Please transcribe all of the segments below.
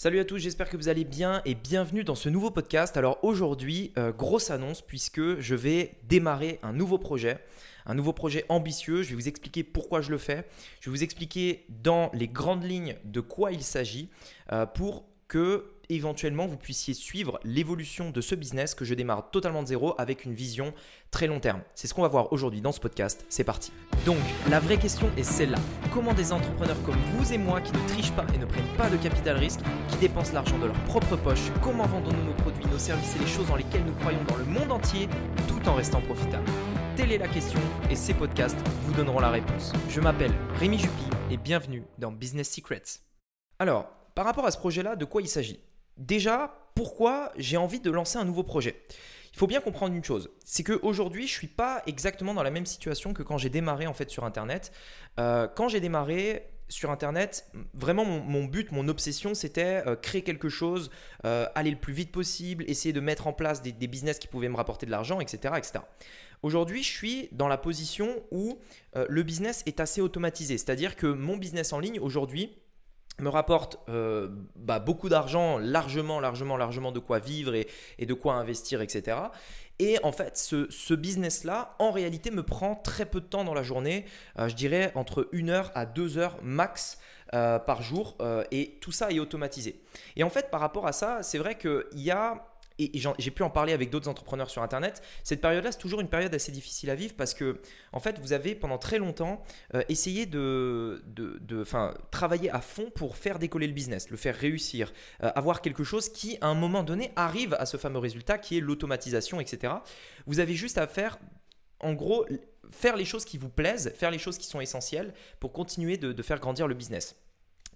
Salut à tous, j'espère que vous allez bien et bienvenue dans ce nouveau podcast. Alors aujourd'hui, euh, grosse annonce puisque je vais démarrer un nouveau projet, un nouveau projet ambitieux. Je vais vous expliquer pourquoi je le fais. Je vais vous expliquer dans les grandes lignes de quoi il s'agit euh, pour que éventuellement vous puissiez suivre l'évolution de ce business que je démarre totalement de zéro avec une vision très long terme. C'est ce qu'on va voir aujourd'hui dans ce podcast. C'est parti. Donc, la vraie question est celle-là. Comment des entrepreneurs comme vous et moi qui ne trichent pas et ne prennent pas de capital risque, qui dépensent l'argent de leur propre poche, comment vendons-nous nos produits, nos services et les choses dans lesquelles nous croyons dans le monde entier tout en restant profitables? Telle est la question et ces podcasts vous donneront la réponse. Je m'appelle Rémi Jupy et bienvenue dans Business Secrets. Alors, par rapport à ce projet-là, de quoi il s'agit? Déjà, pourquoi j'ai envie de lancer un nouveau projet? Il faut bien comprendre une chose, c'est qu'aujourd'hui, je ne suis pas exactement dans la même situation que quand j'ai démarré en fait sur Internet. Euh, quand j'ai démarré sur Internet, vraiment mon, but, mon obsession, c'était euh, créer quelque chose, euh, aller le plus vite possible, essayer de mettre en place des, des business qui pouvaient me rapporter de l'argent, etc., etc. Aujourd'hui, je suis dans la position où le business est assez automatisé, c'est-à-dire que mon business en ligne aujourd'hui, me rapporte euh, bah, beaucoup d'argent, largement, largement, largement de quoi vivre et, de quoi investir, etc. Et en fait, ce, business-là, en réalité, me prend très peu de temps dans la journée, euh, je dirais entre 1 heure à 2 heures max euh, par jour, et tout ça est automatisé. Et en fait, par rapport à ça, c'est vrai qu'il y a et j'ai pu en parler avec d'autres entrepreneurs sur Internet, cette période-là, c'est toujours une période assez difficile à vivre parce que, en fait, vous avez pendant très longtemps euh, essayé de, de, travailler à fond pour faire décoller le business, le faire réussir, euh, avoir quelque chose qui, à un moment donné, arrive à ce fameux résultat qui est l'automatisation, etc. Vous avez juste à faire, en gros, faire les choses qui vous plaisent, faire les choses qui sont essentielles pour continuer de faire grandir le business.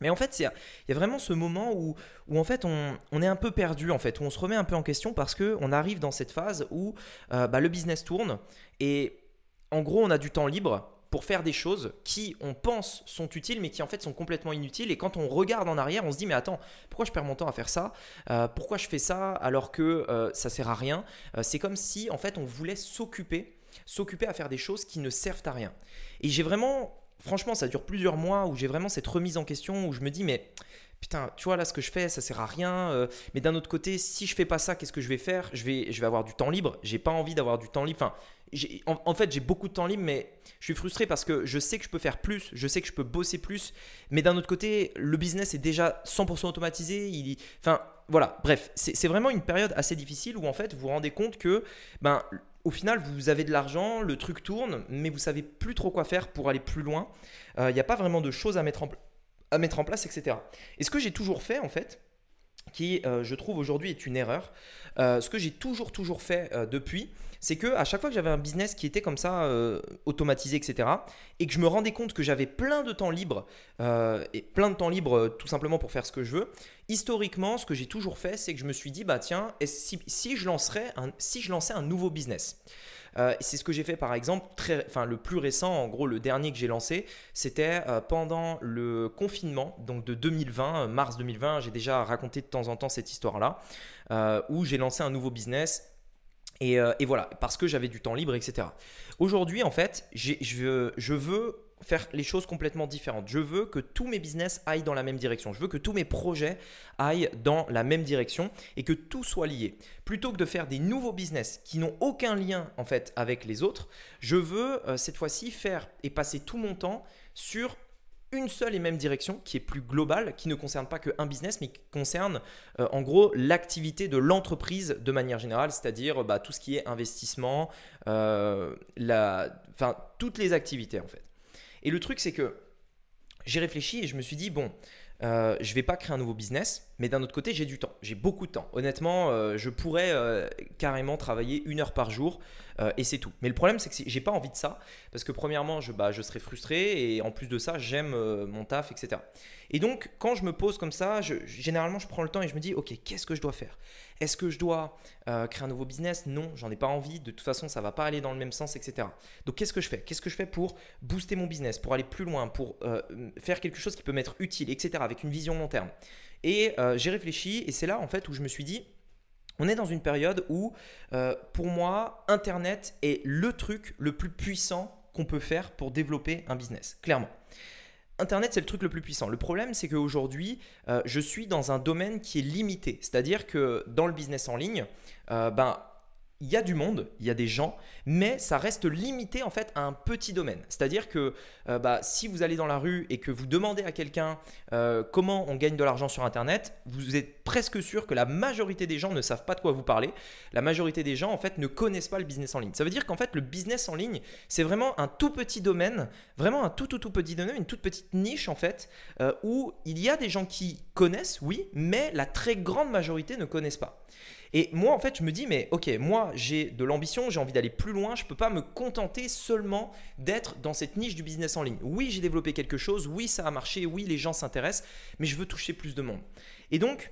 Mais en fait, il y, a vraiment ce moment où, en fait, on, est un peu perdu, en fait, où on se remet un peu en question parce qu'on arrive dans cette phase où euh, bah, le business tourne et en gros, on a du temps libre pour faire des choses qui, on pense, sont utiles, mais qui en fait sont complètement inutiles. Et quand on regarde en arrière, on se dit, mais attends, pourquoi je perds mon temps à faire ça? Euh, Pourquoi je fais ça alors que euh, ça sert à rien? C'est comme si, en fait, on voulait s'occuper, s'occuper à faire des choses qui ne servent à rien. Et j'ai vraiment franchement, ça dure plusieurs mois où j'ai vraiment cette remise en question où je me dis, mais putain, tu vois là ce que je fais, ça sert à rien. Euh, mais d'un autre côté, si je fais pas ça, qu'est-ce que je vais faire? Je vais, avoir du temps libre. J'ai pas envie d'avoir du temps libre. Enfin, en, fait, j'ai beaucoup de temps libre, mais je suis frustré parce que je sais que je peux faire plus, je sais que je peux bosser plus. Mais d'un autre côté, le business est déjà 100% automatisé. Enfin, voilà. Bref, c'est vraiment une période assez difficile où en fait, vous vous rendez compte que ben au final, vous avez de l'argent, le truc tourne, mais vous savez plus trop quoi faire pour aller plus loin. Il euh, n'y a pas vraiment de choses à mettre en, place, etc. Et ce que j'ai toujours fait, en fait, qui euh, je trouve aujourd'hui est une erreur, euh, ce que j'ai toujours, toujours fait depuis, c'est que à chaque fois que j'avais un business qui était comme ça, automatisé, etc., et que je me rendais compte que j'avais plein de temps libre, et plein de temps libre tout simplement pour faire ce que je veux, historiquement, ce que j'ai toujours fait, c'est que je me suis dit, bah tiens, si, je, lancerais un, si je lançais un nouveau business? Euh, c'est ce que j'ai fait par exemple, enfin, le plus récent, en gros le dernier que j'ai lancé, c'était euh, pendant le confinement, donc de 2020, euh, mars 2020, j'ai déjà raconté de temps en temps cette histoire-là, où j'ai lancé un nouveau business. Et, et voilà, parce que j'avais du temps libre, etc. Aujourd'hui, en fait, je je veux faire les choses complètement différentes. Je veux que tous mes business aillent dans la même direction. Je veux que tous mes projets aillent dans la même direction et que tout soit lié. Plutôt que de faire des nouveaux business qui n'ont aucun lien en fait avec les autres, je veux euh, cette fois-ci faire et passer tout mon temps sur une seule et même direction qui est plus globale, qui ne concerne pas qu'un business, mais qui concerne euh, en gros l'activité de l'entreprise de manière générale, c'est-à-dire bah, tout ce qui est investissement, euh, enfin toutes les activités en fait. Et le truc, c'est que j'ai réfléchi et je me suis dit, bon, euh, je vais pas créer un nouveau business, mais d'un autre côté, j'ai du temps. J'ai beaucoup de temps. Honnêtement, euh, je pourrais euh, carrément travailler une heure par jour et c'est tout. Mais le problème, c'est que j'ai pas envie de ça parce que premièrement, je, bah, je serais frustré et en plus de ça, j'aime mon taf, etc. Et donc, quand je me pose comme ça, généralement, je prends le temps et je me dis, ok, qu'est-ce que je dois faire? Est-ce que je dois créer un nouveau business? Non, j'en ai pas envie. De toute façon, ça va pas aller dans le même sens, etc. Donc, qu'est-ce que je fais? Qu'est-ce que je fais pour booster mon business, pour aller plus loin, pour faire quelque chose qui peut m'être utile, etc. Avec une vision long terme? Et euh, j'ai réfléchi et c'est là en fait où je me suis dit, on est dans une période où euh, pour moi, Internet est le truc le plus puissant qu'on peut faire pour développer un business, clairement. Internet, c'est le truc le plus puissant. Le problème, c'est qu'aujourd'hui, euh, je suis dans un domaine qui est limité. C'est-à-dire que dans le business en ligne, euh, ben, il y a du monde, il y a des gens, mais ça reste limité en fait à un petit domaine. C'est-à-dire que euh, bah, si vous allez dans la rue et que vous demandez à quelqu'un euh, comment on gagne de l'argent sur Internet, vous êtes presque sûr que la majorité des gens ne savent pas de quoi vous parlez. La majorité des gens en fait ne connaissent pas le business en ligne. Ça veut dire qu'en fait le business en ligne, c'est vraiment un tout petit domaine, vraiment un tout tout tout petit domaine, une toute petite niche en fait, euh, où il y a des gens qui connaissent, oui, mais la très grande majorité ne connaissent pas. Et moi, en fait, je me dis, mais ok, moi, j'ai de l'ambition, j'ai envie d'aller plus loin, je ne peux pas me contenter seulement d'être dans cette niche du business en ligne. Oui, j'ai développé quelque chose, oui, ça a marché, oui, les gens s'intéressent, mais je veux toucher plus de monde. Et donc,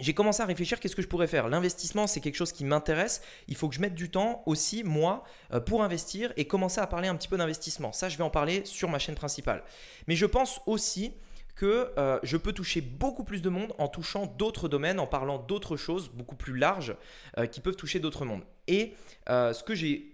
j'ai commencé à réfléchir qu'est-ce que je pourrais faire? L'investissement, c'est quelque chose qui m'intéresse. Il faut que je mette du temps aussi, moi, euh, pour investir et commencer à parler un petit peu d'investissement. Ça, je vais en parler sur ma chaîne principale. Mais je pense aussi que euh, je peux toucher beaucoup plus de monde en touchant d'autres domaines, en parlant d'autres choses beaucoup plus larges euh, qui peuvent toucher d'autres mondes. Et euh, ce que j'ai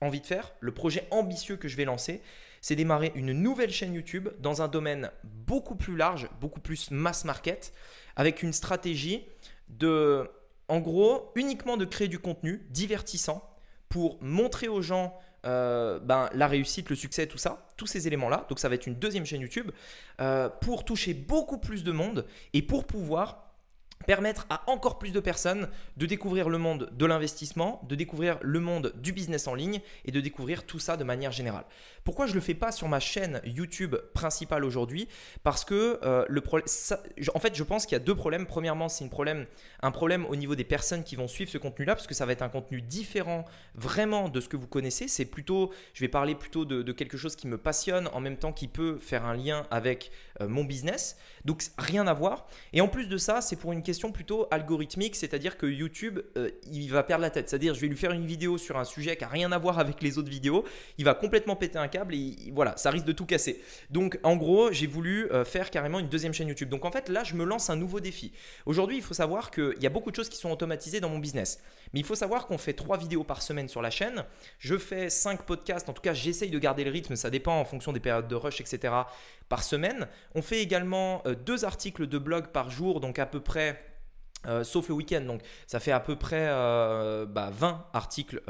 envie de faire, le projet ambitieux que je vais lancer, c'est démarrer une nouvelle chaîne YouTube dans un domaine beaucoup plus large, beaucoup plus mass market, avec une stratégie de, en gros, uniquement de créer du contenu divertissant pour montrer aux gens euh, ben, la réussite, le succès, tout ça, tous ces éléments-là. Donc ça va être une deuxième chaîne YouTube euh, pour toucher beaucoup plus de monde et pour pouvoir permettre à encore plus de personnes de découvrir le monde de l'investissement, de découvrir le monde du business en ligne et de découvrir tout ça de manière générale. Pourquoi je ne le fais pas sur ma chaîne YouTube principale aujourd'hui? Parce que euh, le problème, en fait, je pense qu'il y a deux problèmes. Premièrement, c'est problème, un problème au niveau des personnes qui vont suivre ce contenu-là, parce que ça va être un contenu différent vraiment de ce que vous connaissez. C'est plutôt, je vais parler plutôt de, quelque chose qui me passionne, en même temps qui peut faire un lien avec euh, mon business. Donc rien à voir. Et en plus de ça, c'est pour une question plutôt algorithmique, c'est-à-dire que YouTube, euh, il va perdre la tête. C'est-à-dire, je vais lui faire une vidéo sur un sujet qui a rien à voir avec les autres vidéos, il va complètement péter un câble et voilà, ça risque de tout casser. Donc en gros, j'ai voulu euh, faire carrément une deuxième chaîne YouTube. Donc en fait, là, je me lance un nouveau défi. Aujourd'hui, il faut savoir qu'il y a beaucoup de choses qui sont automatisées dans mon business. Mais il faut savoir qu'on fait trois vidéos par semaine sur la chaîne. Je fais cinq podcasts. En tout cas, j'essaye de garder le rythme. Ça dépend en fonction des périodes de rush, etc. par semaine. On fait également euh, deux articles de blog par jour, donc à peu près euh, sauf le week-end. Donc ça fait à peu près 20 bah, articles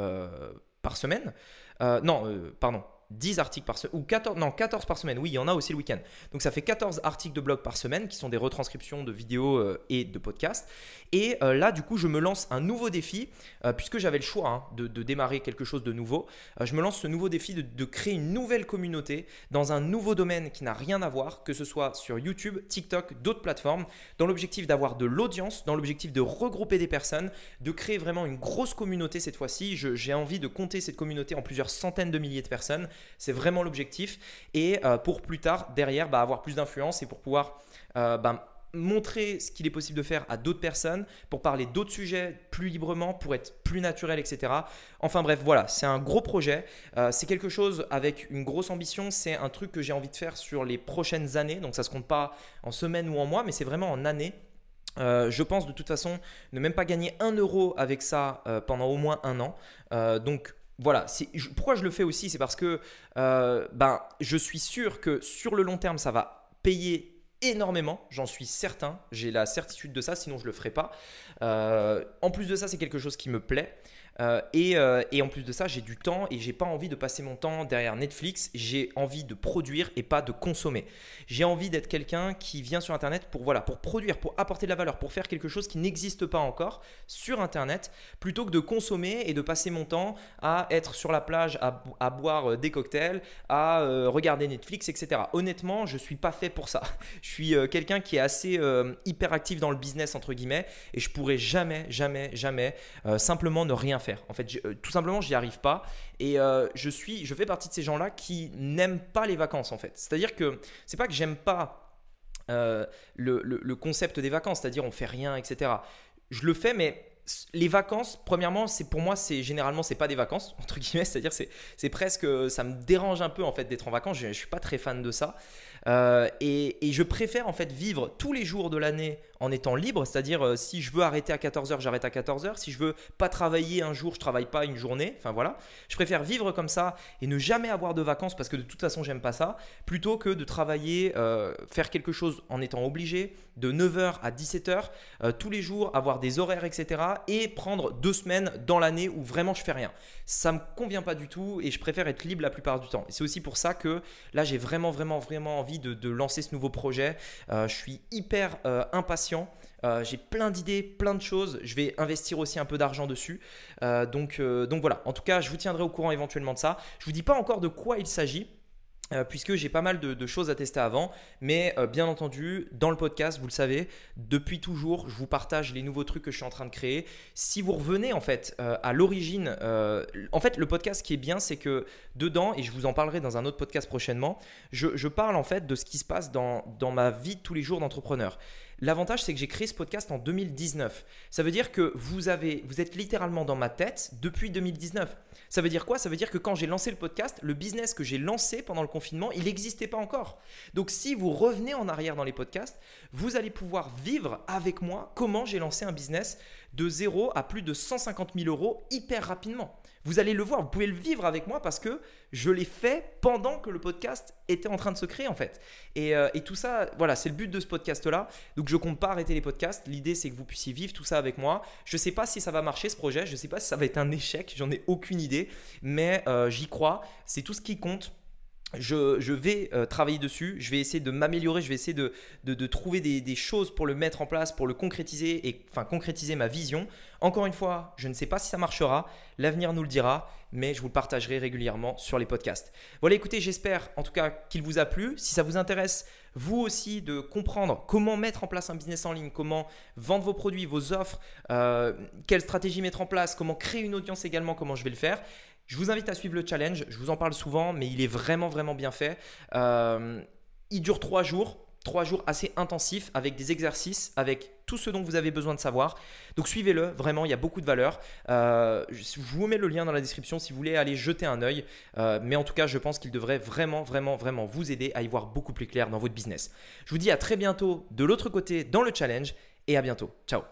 par semaine. non, pardon, 10 articles par semaine, ou 14, non, 14 par semaine, oui, il y en a aussi le week-end. Donc ça fait 14 articles de blog par semaine qui sont des retranscriptions de vidéos euh, et de podcasts. Et euh, là, du coup, je me lance un nouveau défi, euh, puisque j'avais le choix hein, de, démarrer quelque chose de nouveau. je me lance ce nouveau défi de, de, créer une nouvelle communauté dans un nouveau domaine qui n'a rien à voir, que ce soit sur YouTube, TikTok, d'autres plateformes, dans l'objectif d'avoir de l'audience, dans l'objectif de regrouper des personnes, de créer vraiment une grosse communauté cette fois-ci. J'ai envie de compter cette communauté en plusieurs centaines de milliers de personnes. C'est vraiment l'objectif. Et euh, pour plus tard, derrière, bah, avoir plus d'influence et pour pouvoir euh, bah, montrer ce qu'il est possible de faire à d'autres personnes, pour parler d'autres sujets plus librement, pour être plus naturel, etc. Enfin bref, voilà, c'est un gros projet. Euh, c'est quelque chose avec une grosse ambition. C'est un truc que j'ai envie de faire sur les prochaines années. Donc ça ne se compte pas en semaines ou en mois, mais c'est vraiment en années. je pense de toute façon ne même pas gagner un euro avec ça pendant au moins un an. donc voilà, pourquoi je le fais aussi, c'est parce que euh, ben, je suis sûr que sur le long terme, ça va payer énormément, j'en suis certain, j'ai la certitude de ça, sinon je ne le ferai pas. Euh, en plus de ça, c'est quelque chose qui me plaît. Euh, euh, et, en plus de ça, j'ai du temps et j'ai pas envie de passer mon temps derrière Netflix. J'ai envie de produire et pas de consommer. J'ai envie d'être quelqu'un qui vient sur Internet pour voilà, pour produire, pour apporter de la valeur, pour faire quelque chose qui n'existe pas encore sur Internet, plutôt que de consommer et de passer mon temps à être sur la plage, à, boire euh, des cocktails, à regarder Netflix, etc. Honnêtement, je suis pas fait pour ça. Je suis quelqu'un qui est assez hyperactif dans le business entre guillemets et je pourrais jamais, jamais, jamais simplement ne rien faire. En fait, euh, tout simplement, j'y arrive pas. Et euh, je suis, je fais partie de ces gens-là qui n'aiment pas les vacances, en fait. C'est-à-dire que c'est pas que j'aime pas euh, le, concept des vacances, c'est-à-dire on fait rien, etc. Je le fais, mais les vacances, premièrement, c'est pour moi, c'est généralement c'est pas des vacances entre guillemets, c'est-à-dire c'est c'est presque ça me dérange un peu en fait d'être en vacances. Je, je suis pas très fan de ça. Et, et, je préfère en fait vivre tous les jours de l'année en étant libre, c'est-à-dire si je veux arrêter à 14h, j'arrête à 14h, si je veux pas travailler un jour, je travaille pas une journée, enfin voilà. Je préfère vivre comme ça et ne jamais avoir de vacances parce que de toute façon j'aime pas ça, plutôt que de travailler, faire quelque chose en étant obligé, de 9h à 17h, tous les jours, avoir des horaires, etc. et prendre deux semaines dans l'année où vraiment je fais rien. Ça me convient pas du tout et je préfère être libre la plupart du temps. C'est aussi pour ça que là, j'ai vraiment, vraiment, vraiment envie de, lancer ce nouveau projet. Euh, je suis hyper euh, impatient. Euh, j'ai plein d'idées, plein de choses. Je vais investir aussi un peu d'argent dessus. donc, donc voilà. En tout cas, je vous tiendrai au courant éventuellement de ça. Je vous dis pas encore de quoi il s'agit. Euh, puisque j'ai pas mal de, choses à tester avant. Mais euh, bien entendu, dans le podcast, vous le savez, depuis toujours, je vous partage les nouveaux trucs que je suis en train de créer. Si vous revenez en fait euh, à l'origine, en fait, le podcast qui est bien, c'est que dedans, et je vous en parlerai dans un autre podcast prochainement, je, parle en fait de ce qui se passe dans, dans ma vie de tous les jours d'entrepreneur. L'avantage, c'est que j'ai créé ce podcast en 2019. Ça veut dire que vous, êtes littéralement dans ma tête depuis 2019. Ça veut dire quoi? Ça veut dire que quand j'ai lancé le podcast, le business que j'ai lancé pendant le confinement, il n'existait pas encore. Donc si vous revenez en arrière dans les podcasts, vous allez pouvoir vivre avec moi comment j'ai lancé un business de 0 à plus de 150 000 euros hyper rapidement. Vous allez le voir, vous pouvez le vivre avec moi parce que je l'ai fait pendant que le podcast était en train de se créer en fait. Et, euh, tout ça, voilà, c'est le but de ce podcast-là. Donc je compte pas arrêter les podcasts. L'idée c'est que vous puissiez vivre tout ça avec moi. Je ne sais pas si ça va marcher ce projet, je ne sais pas si ça va être un échec, j'en ai aucune idée, mais euh, j'y crois. C'est tout ce qui compte je, vais euh, travailler dessus, je vais essayer de m'améliorer, je vais essayer de, trouver des, des, choses pour le mettre en place, pour le concrétiser et enfin concrétiser ma vision. Encore une fois, je ne sais pas si ça marchera, l'avenir nous le dira, mais je vous le partagerai régulièrement sur les podcasts. Voilà, écoutez, j'espère en tout cas qu'il vous a plu. Si ça vous intéresse, vous aussi, de comprendre comment mettre en place un business en ligne, comment vendre vos produits, vos offres, euh, quelle stratégie mettre en place, comment créer une audience également, comment je vais le faire. Je vous invite à suivre le challenge. Je vous en parle souvent, mais il est vraiment, vraiment bien fait. Euh, il dure trois jours. Trois jours assez intensifs avec des exercices, avec tout ce dont vous avez besoin de savoir. Donc suivez-le, vraiment, il y a beaucoup de valeur. Euh, je vous mets le lien dans la description si vous voulez aller jeter un œil. Euh, mais en tout cas, je pense qu'il devrait vraiment, vraiment, vraiment vous aider à y voir beaucoup plus clair dans votre business. Je vous dis à très bientôt de l'autre côté dans le challenge et à bientôt. Ciao